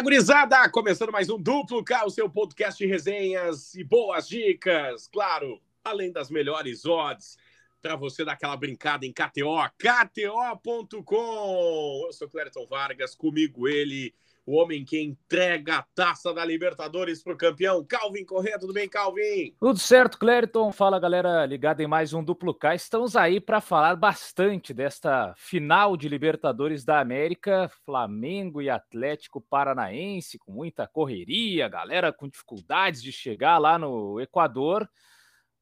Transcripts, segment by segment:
Fala, gurizada! Começando mais um Duplo K, o seu podcast de resenhas e boas dicas. Claro, além das melhores odds para você dar aquela brincada em KTO, KTO.com. Eu sou Clériton Vargas, comigo ele, o homem que entrega a taça da Libertadores para o campeão, Calvin Corrêa. Tudo bem, Calvin? Tudo certo, Clériton. Fala, galera, ligada em mais um Duplo K. Estamos aí para falar bastante desta final de Libertadores da América, Flamengo e Atlético Paranaense, com muita correria, galera com dificuldades de chegar lá no Equador,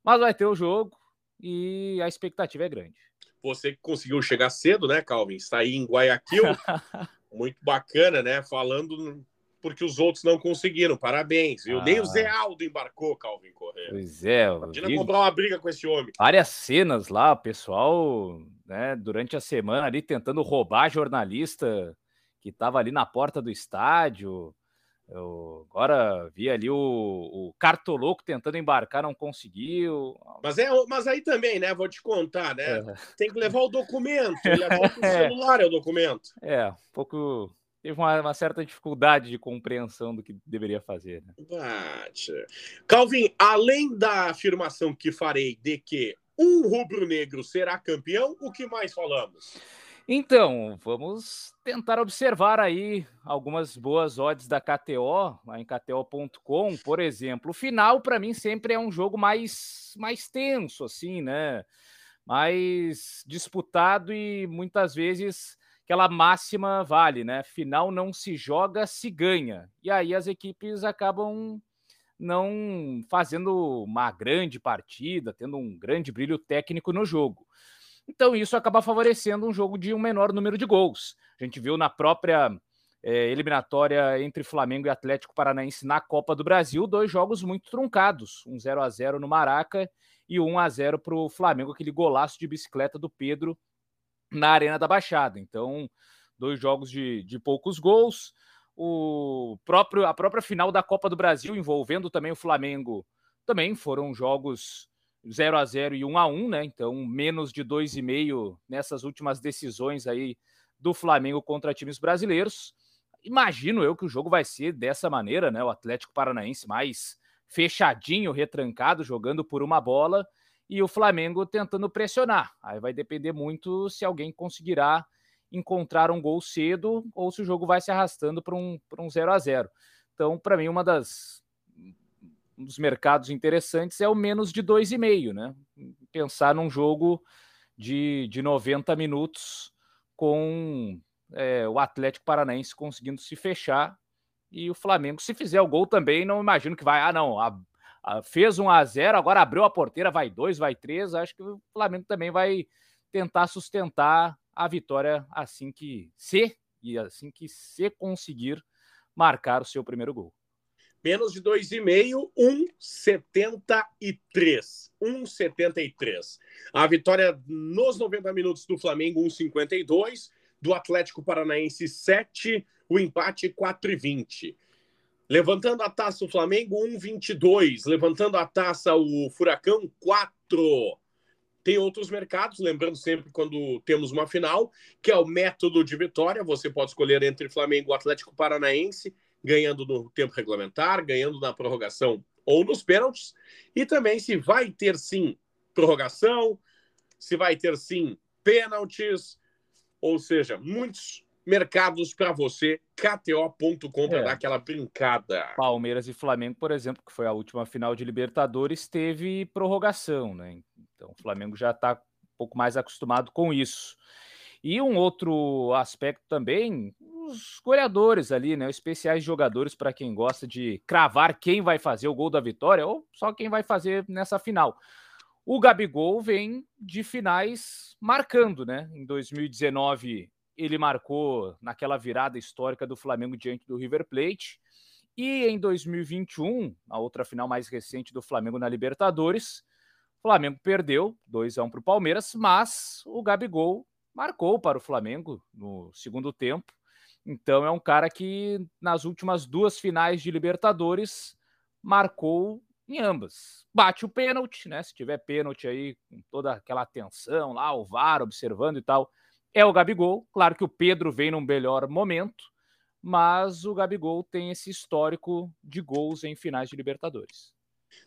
mas vai ter o jogo e a expectativa é grande. Você conseguiu chegar cedo, né, Calvin? Está aí em Guayaquil. muito bacana, né? Falando porque os outros não conseguiram. Parabéns, viu? Ah. Nem o Zé Aldo embarcou, Calvin Correia. Pois é. Imagina comprar uma briga com esse homem. Várias cenas lá, o pessoal, né, durante a semana ali tentando roubar jornalista que estava ali na porta do estádio. Eu agora vi ali o, o Cartoloco tentando embarcar, não conseguiu. Mas, é, mas aí também, né? Vou te contar, né? É. Tem que levar o documento. Levar o celular é o documento. É, um pouco. Teve uma, uma, certa dificuldade de compreensão do que deveria fazer. Né? Bate. Calvin, além da afirmação que farei de que um rubro-negro será campeão, o que mais falamos? Então, vamos tentar observar aí algumas boas odds da KTO, lá em KTO.com, por exemplo. O final, para mim, sempre é um jogo mais, mais tenso, assim, né? Mais disputado e muitas vezes aquela máxima vale, né? Final não se joga, se ganha. E aí as equipes acabam não fazendo uma grande partida, tendo um grande brilho técnico no jogo. Então, isso acaba favorecendo um jogo de um menor número de gols. A gente viu na própria é, eliminatória entre Flamengo e Atlético Paranaense na Copa do Brasil, dois jogos muito truncados, um 0 a 0 no Maraca e 1 a 0 para o Flamengo, aquele golaço de bicicleta do Pedro na Arena da Baixada. Então, dois jogos de, de poucos gols. O próprio, a própria final da Copa do Brasil, envolvendo também o Flamengo, também foram jogos 0 a 0 e 1 a 1 né? Então, menos de 2,5 nessas últimas decisões aí do Flamengo contra times brasileiros. Imagino eu que o jogo vai ser dessa maneira, né? O Atlético Paranaense mais fechadinho, retrancado, jogando por uma bola e o Flamengo tentando pressionar. Aí vai depender muito se alguém conseguirá encontrar um gol cedo ou se o jogo vai se arrastando para um, um 0 a 0 Então, para mim, uma das um dos mercados interessantes é o menos de 2,5, né? Pensar num jogo de, de 90 minutos com é, o Atlético Paranaense conseguindo se fechar e o Flamengo, se fizer o gol também, não imagino que vai, ah, não, a, a, fez 1 a 0 agora abriu a porteira, vai 2, vai 3, acho que o Flamengo também vai tentar sustentar a vitória assim que se e assim que se conseguir marcar o seu primeiro gol. Menos de 2,5, 1,73. 1,73. A vitória nos 90 minutos do Flamengo, 1,52. Do Atlético Paranaense, 7. O empate, 4,20. Levantando a taça o Flamengo, 1,22. Levantando a taça o Furacão, 4. Tem outros mercados, lembrando sempre quando temos uma final, que é o método de vitória. Você pode escolher entre Flamengo e Atlético Paranaense ganhando no tempo regulamentar, ganhando na prorrogação ou nos pênaltis, e também se vai ter sim prorrogação, se vai ter sim pênaltis, ou seja, muitos mercados para você, kto.com para é. dar aquela brincada. Palmeiras e Flamengo, por exemplo, que foi a última final de Libertadores, teve prorrogação, né? Então o Flamengo já está um pouco mais acostumado com isso. E um outro aspecto também, os goleadores ali, né? Os especiais jogadores para quem gosta de cravar quem vai fazer o gol da vitória ou só quem vai fazer nessa final. O Gabigol vem de finais marcando, né? Em 2019 ele marcou naquela virada histórica do Flamengo diante do River Plate. E em 2021, a outra final mais recente do Flamengo na Libertadores, o Flamengo perdeu 2 a 1 para o Palmeiras, mas o Gabigol marcou para o Flamengo no segundo tempo. Então é um cara que nas últimas duas finais de Libertadores marcou em ambas. Bate o pênalti, né? Se tiver pênalti aí com toda aquela atenção lá, o VAR observando e tal, é o Gabigol. Claro que o Pedro vem num melhor momento, mas o Gabigol tem esse histórico de gols em finais de Libertadores.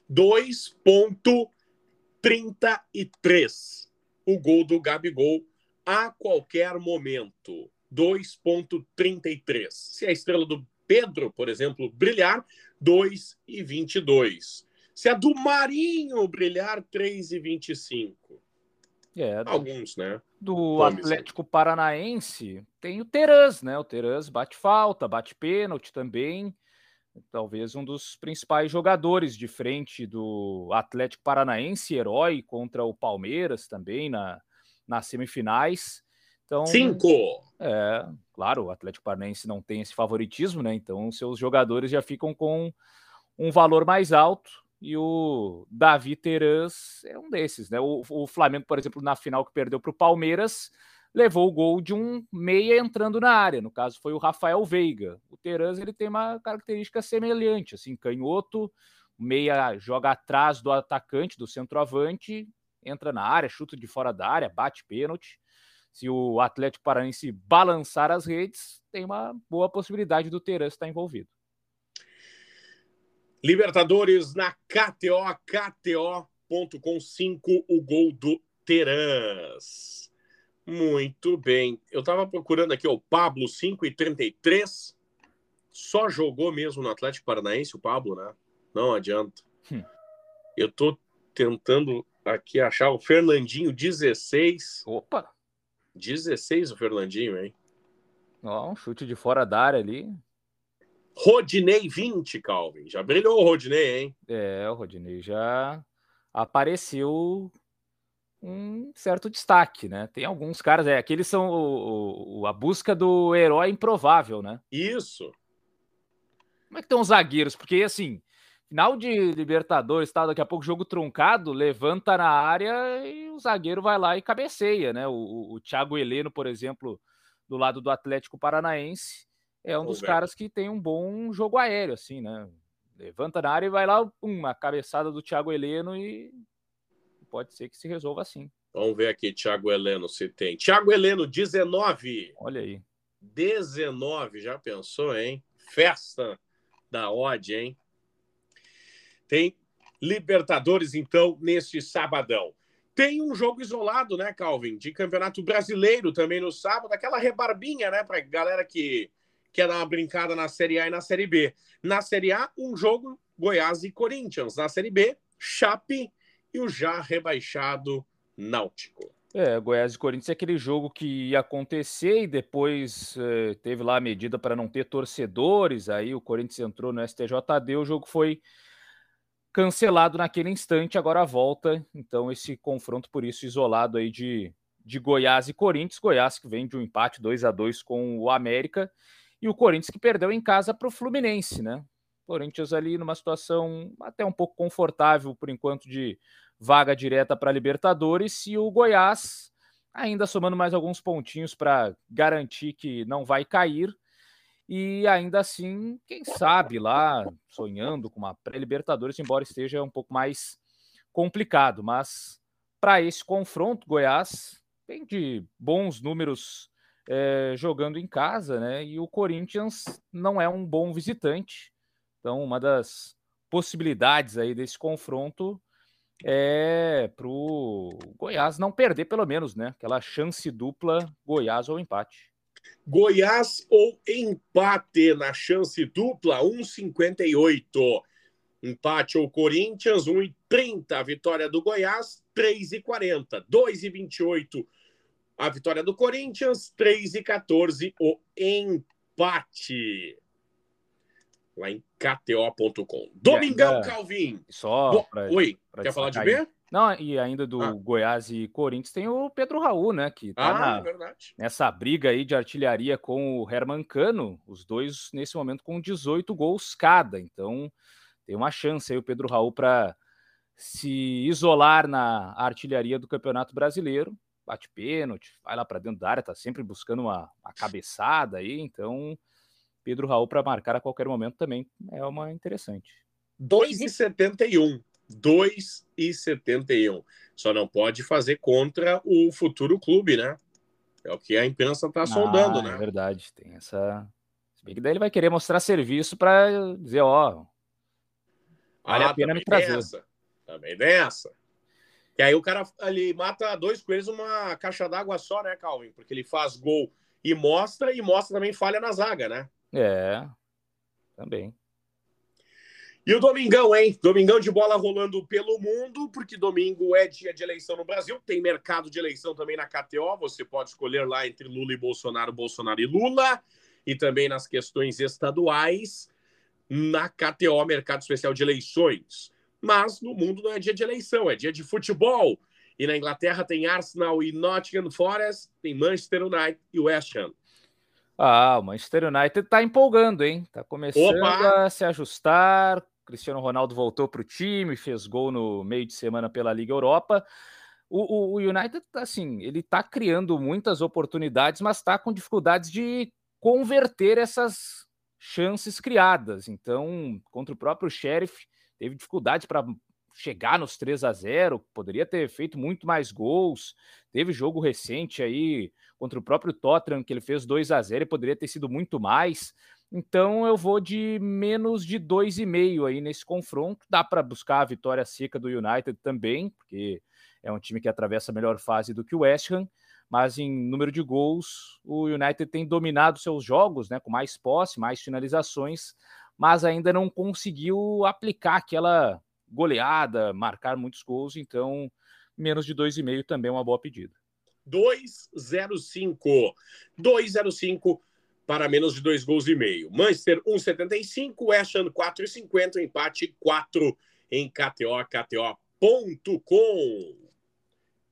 2.33 o gol do Gabigol a qualquer momento. 2.33. Se a estrela do Pedro, por exemplo, brilhar, 2,22. Se a do Marinho brilhar, 3,25. É, Alguns, né? Do Atlético Paranaense, tem o Terãs, né? O Terãs bate falta, bate pênalti também. Talvez um dos principais jogadores de frente do Atlético Paranaense, herói contra o Palmeiras também na, nas semifinais. Então, Cinco! É, claro, o Atlético Paranaense não tem esse favoritismo, né? Então, seus jogadores já ficam com um valor mais alto e o Davi Terãs é um desses, né? O, o Flamengo, por exemplo, na final que perdeu para o Palmeiras, levou o gol de um meia entrando na área. No caso, foi o Rafael Veiga. O Terãs ele tem uma característica semelhante, assim, canhoto, meia joga atrás do atacante, do centroavante, entra na área, chuta de fora da área, bate pênalti. Se o Atlético Paranaense balançar as redes, tem uma boa possibilidade do Terãs estar envolvido. Libertadores na KTO, KTO.com 5, o gol do Terãs. Muito bem. Eu estava procurando aqui o Pablo 5 e 33. Só jogou mesmo no Atlético Paranaense o Pablo, né? Não adianta. Hum. Eu estou tentando aqui achar o Fernandinho 16. Opa! 16 o Fernandinho, hein? Ó, um chute de fora da área ali. Rodinei 20, Calvin. Já brilhou o Rodinei, hein? É, o Rodinei já apareceu um certo destaque, né? Tem alguns caras, é, aqueles são o, o, a busca do herói improvável, né? Isso. Como é que estão os zagueiros? Porque, assim, final de Libertadores, tá, daqui a pouco jogo truncado, levanta na área e o zagueiro vai lá e cabeceia, né? O, o, Thiago Heleno, por exemplo, do lado do Atlético Paranaense, é um dos caras que tem um bom jogo aéreo, assim, né? Levanta na área e vai lá, uma cabeçada do Thiago Heleno e pode ser que se resolva assim. Vamos ver aqui, Thiago Heleno, se tem. Thiago Heleno, 19. Olha aí. 19, já pensou, hein? Festa da odd, hein? Tem Libertadores, então, neste sabadão. Tem um jogo isolado, né, Calvin? De Campeonato Brasileiro também no sábado, aquela rebarbinha, né, pra galera que quer dar uma brincada na Série A e na Série B. Na Série A, um jogo Goiás e Corinthians. Na Série B, Chape e o já rebaixado Náutico. É, Goiás e Corinthians é aquele jogo que ia acontecer e depois é, teve lá a medida para não ter torcedores. Aí o Corinthians entrou no STJD, o jogo foi cancelado naquele instante, agora volta. Então, esse confronto, por isso, isolado aí de, de Goiás e Corinthians. Goiás que vem de um empate 2 a 2 com o América e o Corinthians que perdeu em casa para o Fluminense, né? Corinthians ali numa situação até um pouco confortável por enquanto de vaga direta para Libertadores e o Goiás ainda somando mais alguns pontinhos para garantir que não vai cair e ainda assim, quem sabe lá sonhando com uma pré-Libertadores, embora esteja um pouco mais complicado, mas para esse confronto Goiás tem de bons números é, jogando em casa, né? E o Corinthians não é um bom visitante. Então, uma das possibilidades aí desse confronto é para o Goiás não perder, pelo menos, né? Aquela chance dupla Goiás ou empate. Goiás ou empate na chance dupla, 1,58. Empate ou Corinthians, 1,30. Vitória do Goiás, 3,40. 2,28 a vitória do Corinthians, 3 e 14 o empate. Lá em KTO.com. Domingão, é, Calvin. Só. Pra, Oi, pra quer falar de B? Não, e ainda do ah. Goiás e Corinthians tem o Pedro Raul, né? Que tá ah, na, nessa briga aí de artilharia com o Herman Cano, os dois nesse momento com 18 gols cada. Então tem uma chance aí o Pedro Raul para se isolar na artilharia do Campeonato Brasileiro bate pênalti, vai lá para dentro da área, tá sempre buscando uma, uma cabeçada aí, então Pedro Raul para marcar a qualquer momento também é uma interessante. 2,71. 2,71. Só não pode fazer contra o futuro clube, né? É o que a imprensa está ah, sondando, né? É verdade, tem essa Se bem que daí ele vai querer mostrar serviço para dizer, ó, vale ah, a pena me trazer. Dessa. Também dessa. E aí o cara ali mata dois coelhos numa caixa d'água só, né, Calvin? Porque ele faz gol e mostra, e mostra também falha na zaga, né? É, também. E o domingão, hein? Domingão de bola rolando pelo mundo, porque domingo é dia de eleição no Brasil. Tem mercado de eleição também na KTO. Você pode escolher lá entre Lula e Bolsonaro, Bolsonaro e Lula. E também nas questões estaduais, na KTO, Mercado Especial de Eleições. Mas no mundo não é dia de eleição, é dia de futebol. E na Inglaterra tem Arsenal e Nottingham Forest, tem Manchester United e West Ham. Ah, o Manchester United tá empolgando, hein? Tá começando Opa! a se ajustar, Cristiano Ronaldo voltou para o time, fez gol no meio de semana pela Liga Europa. O, o, o United, assim, ele está criando muitas oportunidades, mas está com dificuldades de converter essas chances criadas. Então, contra o próprio Sheriff, teve dificuldade para chegar nos 3 a 0 poderia ter feito muito mais gols. Teve jogo recente aí contra o próprio Tottenham, que ele fez 2 a 0 e poderia ter sido muito mais. Então eu vou de menos de 2,5 aí nesse confronto. Dá para buscar a vitória seca do United também, porque é um time que atravessa a melhor fase do que o West Ham, mas em número de gols, o United tem dominado seus jogos, né, com mais posse, mais finalizações, mas ainda não conseguiu aplicar aquela goleada, marcar muitos gols, então menos de 2,5 também é uma boa pedida. 2,05. 2,05 para menos de dois gols e meio. Manchester 1,75, West Ham 4,50, empate 4 em KTO, KTO.com.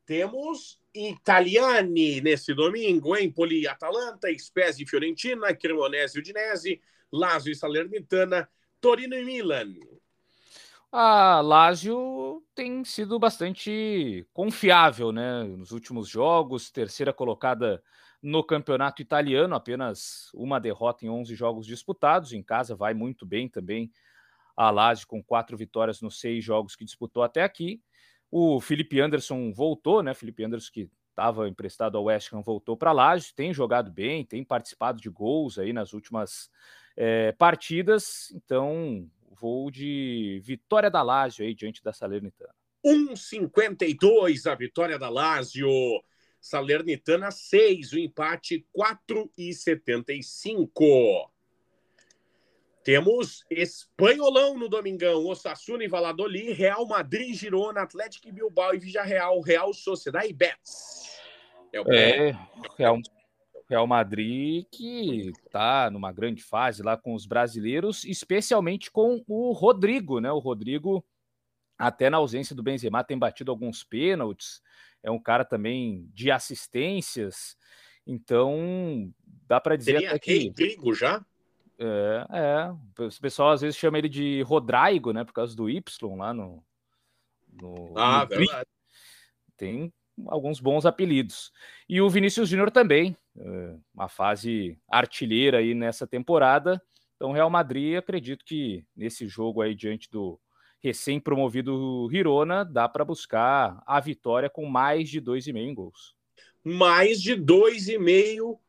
Temos Italiani nesse domingo, Empoli Atalanta, Spezia e Fiorentina, Cremonese e Udinese, Lazio e Salernitana, Torino e Milan. A Lazio tem sido bastante confiável, né? Nos últimos jogos, terceira colocada no campeonato italiano, apenas uma derrota em 11 jogos disputados. Em casa vai muito bem também a Lazio com quatro vitórias nos seis jogos que disputou até aqui. O Felipe Anderson voltou, né? Felipe Anderson que estava emprestado ao West Ham voltou para a Lazio, tem jogado bem, tem participado de gols aí nas últimas é, partidas. Então vou de vitória da Lazio aí diante da Salernitana. 1,52 a vitória da Lazio. Salernitana 6, o empate 4,75. Temos Espanholão no Domingão, Osasuna e Valladolid, Real Madrid, Girona, Atlético Bilbao e Villarreal, Real Sociedade e Betis. É, o é Real, Real Madrid que está numa grande fase lá com os brasileiros, especialmente com o Rodrigo, né? O Rodrigo, até na ausência do Benzema, tem batido alguns pênaltis, é um cara também de assistências, então dá para dizer Seria que Rodrigo já? É, é, o pessoal às vezes chama ele de Rodrigo, né, por causa do Y lá no, no Ah, no verdade. Tem alguns bons apelidos. E o Vinícius Júnior também, é, uma fase artilheira aí nessa temporada. Então, Real Madrid, acredito que nesse jogo aí diante do recém-promovido Hirona, dá para buscar a vitória com mais de 2,5 em gols. Mais de 2,5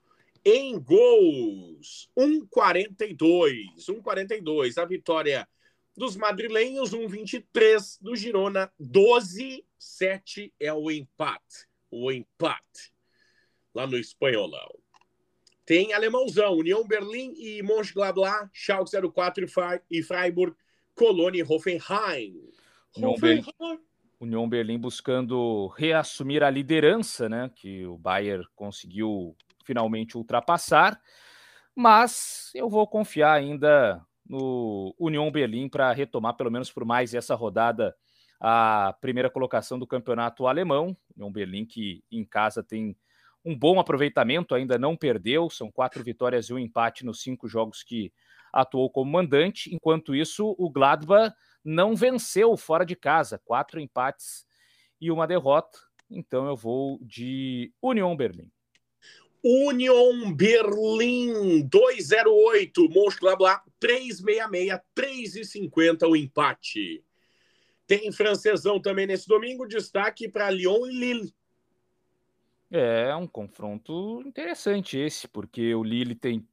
em gols. 1,42. 1,42. A vitória dos madrilenhos, 1,23. Do Girona, 12. 7 é o empate. O empate. Lá no espanholão. Tem alemãozão, União Berlim e Mönchengladbach, Schalke 04 e Freiburg Colônia Hoffenheim. União, Hoffenheim. Berlim, União Berlim buscando reassumir a liderança, né? Que o Bayern conseguiu finalmente ultrapassar. Mas eu vou confiar ainda no União Berlim para retomar, pelo menos por mais essa rodada, a primeira colocação do campeonato alemão. União Berlim que em casa tem um bom aproveitamento, ainda não perdeu, são quatro vitórias e um empate nos cinco jogos que atuou como mandante. Enquanto isso, o Gladbach não venceu fora de casa, quatro empates e uma derrota. Então eu vou de Union Berlim. Union Berlim 208, Mönchengladbach 366, 3,50 o empate. Tem francesão também nesse domingo, destaque para Lyon e Lille. É um confronto interessante esse, porque o Lille tem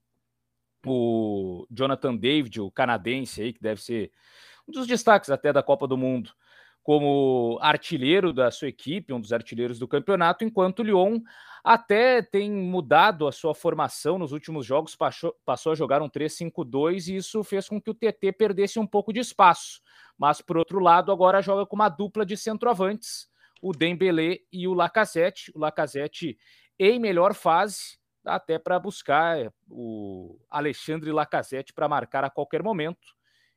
o Jonathan David, o canadense aí, que deve ser um dos destaques até da Copa do Mundo, como artilheiro da sua equipe, um dos artilheiros do campeonato, enquanto o Lyon até tem mudado a sua formação nos últimos jogos, passou, passou a jogar um 3-5-2 e isso fez com que o TT perdesse um pouco de espaço. Mas, por outro lado, agora joga com uma dupla de centroavantes, o Dembélé e o Lacazette. O Lacazette em melhor fase, até para buscar o Alexandre Lacazette para marcar a qualquer momento.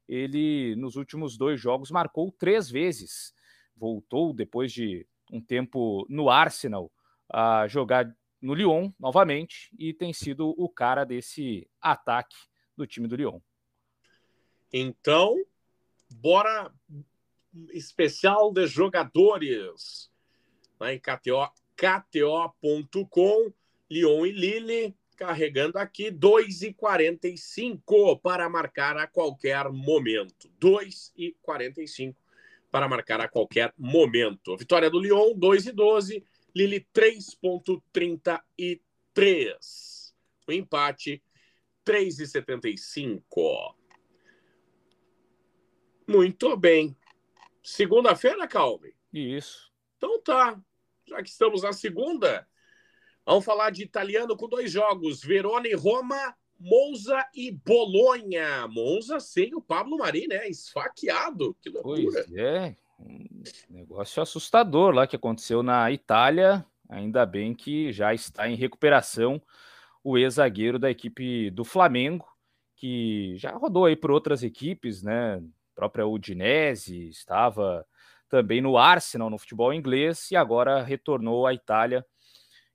Ele, nos últimos dois jogos, marcou três vezes. Voltou depois de um tempo no Arsenal a jogar no Lyon novamente e tem sido o cara desse ataque do time do Lyon. Então, bora especial de jogadores lá em KTO, KTO.com, Lyon e Lille, carregando aqui 2,45 para marcar a qualquer momento. 2,45 para marcar a qualquer momento. Vitória do Lyon, 2,12. Lille 3,33. O empate 3,75. Muito bem. Segunda-feira, Calme? Isso. Então tá. Já que estamos na segunda, vamos falar de italiano com dois jogos: Verona e Roma, Monza e Bolonha. Monza sem o Pablo Mari, né? Esfaqueado. Que loucura. Pois é. Um negócio assustador lá que aconteceu na Itália. Ainda bem que já está em recuperação o ex-zagueiro da equipe do Flamengo, que já rodou aí por outras equipes, né? A própria Udinese, estava também no Arsenal, no futebol inglês, e agora retornou à Itália,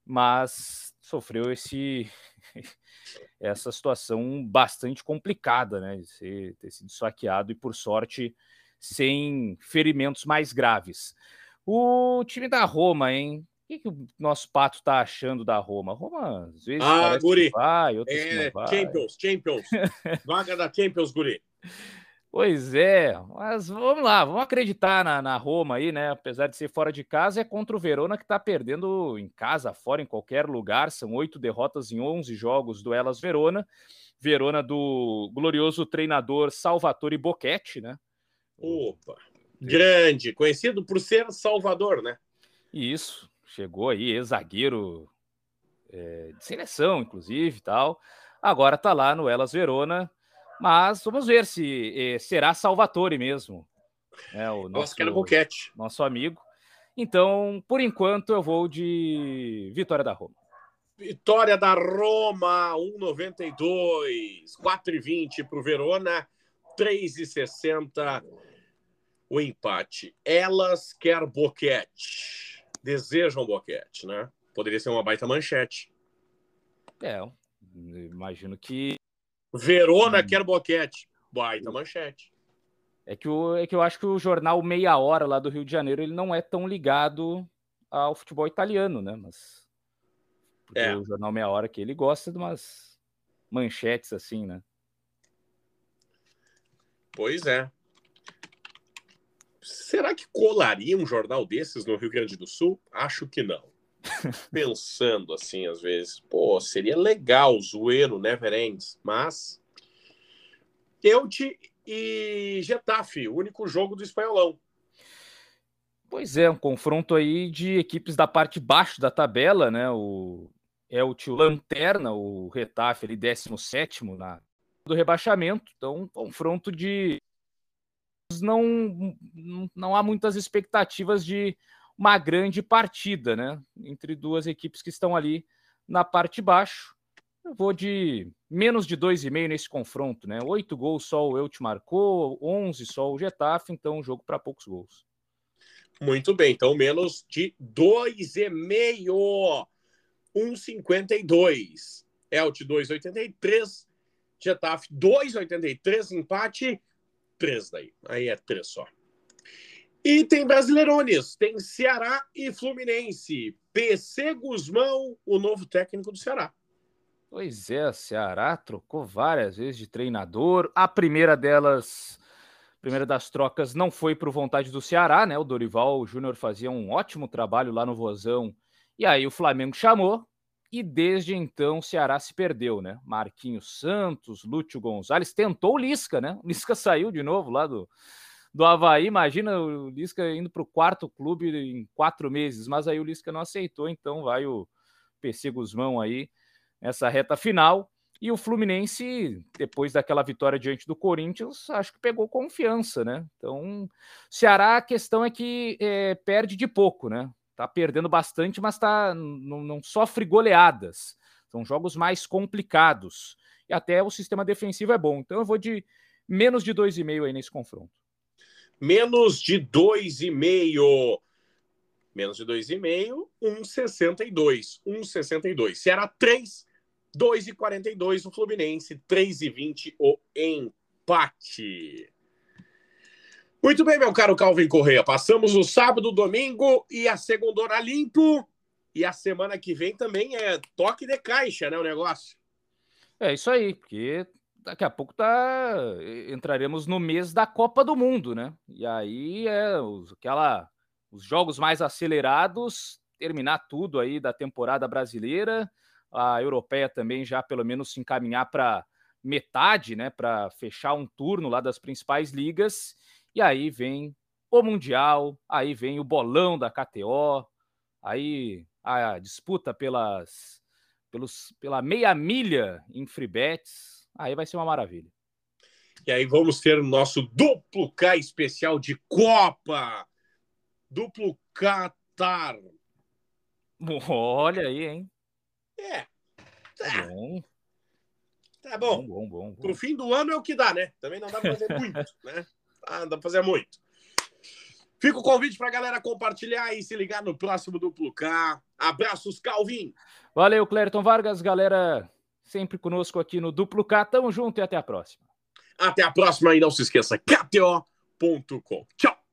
mas sofreu esse essa situação bastante complicada, né? De ser, ter sido saqueado e, por sorte, sem ferimentos mais graves. O time da Roma, hein? O que, que o nosso pato tá achando da Roma? Roma, às vezes, ah, guri. vai, outras é, Champions, Champions. Vaga da Champions, guri. Pois é, mas vamos lá, vamos acreditar na, na, Roma aí, né? Apesar de ser fora de casa, é contra o Verona que tá perdendo em casa, fora, em qualquer lugar. São oito derrotas em onze jogos do Elas Verona. Verona do glorioso treinador Salvatore Bocchetti, né? Opa! Grande, conhecido por ser Salvador, né? Isso, chegou aí, ex-zagueiro é, de seleção, inclusive tal. Agora tá lá no Elas Verona, mas vamos ver se é, será Salvatore mesmo. É, o nosso, Boquete. Nosso amigo. Então, por enquanto, eu vou de Vitória da Roma. Vitória da Roma, 1,92. 4,20 para o Verona, 3,60 o empate. Elas quer boquete. Desejam boquete, né? Poderia ser uma baita manchete. É, imagino que. Verona hum. quer boquete. Baita manchete. É que, o, é que eu acho que o jornal Meia Hora lá do Rio de Janeiro ele não é tão ligado ao futebol italiano, né? Mas. É. o jornal Meia Hora que ele gosta de umas manchetes assim, né? Pois é. Será que colaria um jornal desses no Rio Grande do Sul? Acho que não. Pensando assim, às vezes, pô, seria legal, zoeiro, never ends, mas. Elche e Getafe, o único jogo do espanholão. Pois é, um confronto aí de equipes da parte baixo da tabela, né? O Elche, o Lanterna, o Retafe ali 17 na do rebaixamento. Então, um confronto de não, não há muitas expectativas de uma grande partida, né? Entre duas equipes que estão ali na parte de baixo. Eu vou de menos de dois e meio nesse confronto, né? Oito gols só o Elche marcou, onze só o Getafe, então jogo para poucos gols. Muito bem, então menos de dois e meio, 1,52. Elche 2,83, Getafe 2,83, empate 3 daí. Aí é 3 só. E tem Brasileirones, tem Ceará e Fluminense. PC Guzmão, o novo técnico do Ceará. Pois é, Ceará trocou várias vezes de treinador. A primeira delas, a primeira das trocas, não foi por vontade do Ceará, né? O Dorival Júnior fazia um ótimo trabalho lá no Vozão. E aí o Flamengo chamou, e desde então o Ceará se perdeu, né? Marquinhos Santos, Lúcio Gonzalez, tentou o Lisca, né? O Lisca saiu de novo lá do, do Havaí, imagina o Lisca indo para o quarto clube em quatro meses, mas aí o Lisca não aceitou, então vai o PC Guzmão aí nessa reta final. E o Fluminense, depois daquela vitória diante do Corinthians, acho que pegou confiança, né? Então, Ceará, a questão é que é, perde de pouco, né? Tá perdendo bastante, mas tá, não, não sofre goleadas. São jogos mais complicados. E até o sistema defensivo é bom. Então eu vou de menos de 2,5 aí nesse confronto. Menos de 2,5. Menos de 2,5, 1,62. 1,62. Ceará 3, 2,42 o Fluminense, 3,20 o empate. Muito bem, meu caro Calvin Correia. Passamos o sábado, domingo e a segunda limpo. E a semana que vem também é toque de caixa, né? O negócio. É isso aí, porque daqui a pouco tá entraremos no mês da Copa do Mundo, né? E aí é os, aquela os jogos mais acelerados, terminar tudo aí da temporada brasileira, a europeia também já pelo menos se encaminhar para metade, né, para fechar um turno lá das principais ligas. E aí vem o Mundial, aí vem o bolão da KTO, aí a disputa pelas, pelos, pela meia milha em free bets, aí vai ser uma maravilha. E aí vamos ter o nosso duplo K especial de Copa. Duplo Qatar. Olha aí, hein? É. Tá, tá bom. Tá bom. bom, bom, bom, bom. Pro fim do ano é o que dá, né? Também não dá pra fazer muito, né? Ah, dá pra fazer muito. Fica o convite pra galera compartilhar e se ligar no próximo Duplo K. Abraços, Calvin. Valeu, Clériton Vargas. Galera, sempre conosco aqui no Duplo K. Tamo junto e até a próxima. Até a próxima e não se esqueça, KTO.com. Tchau.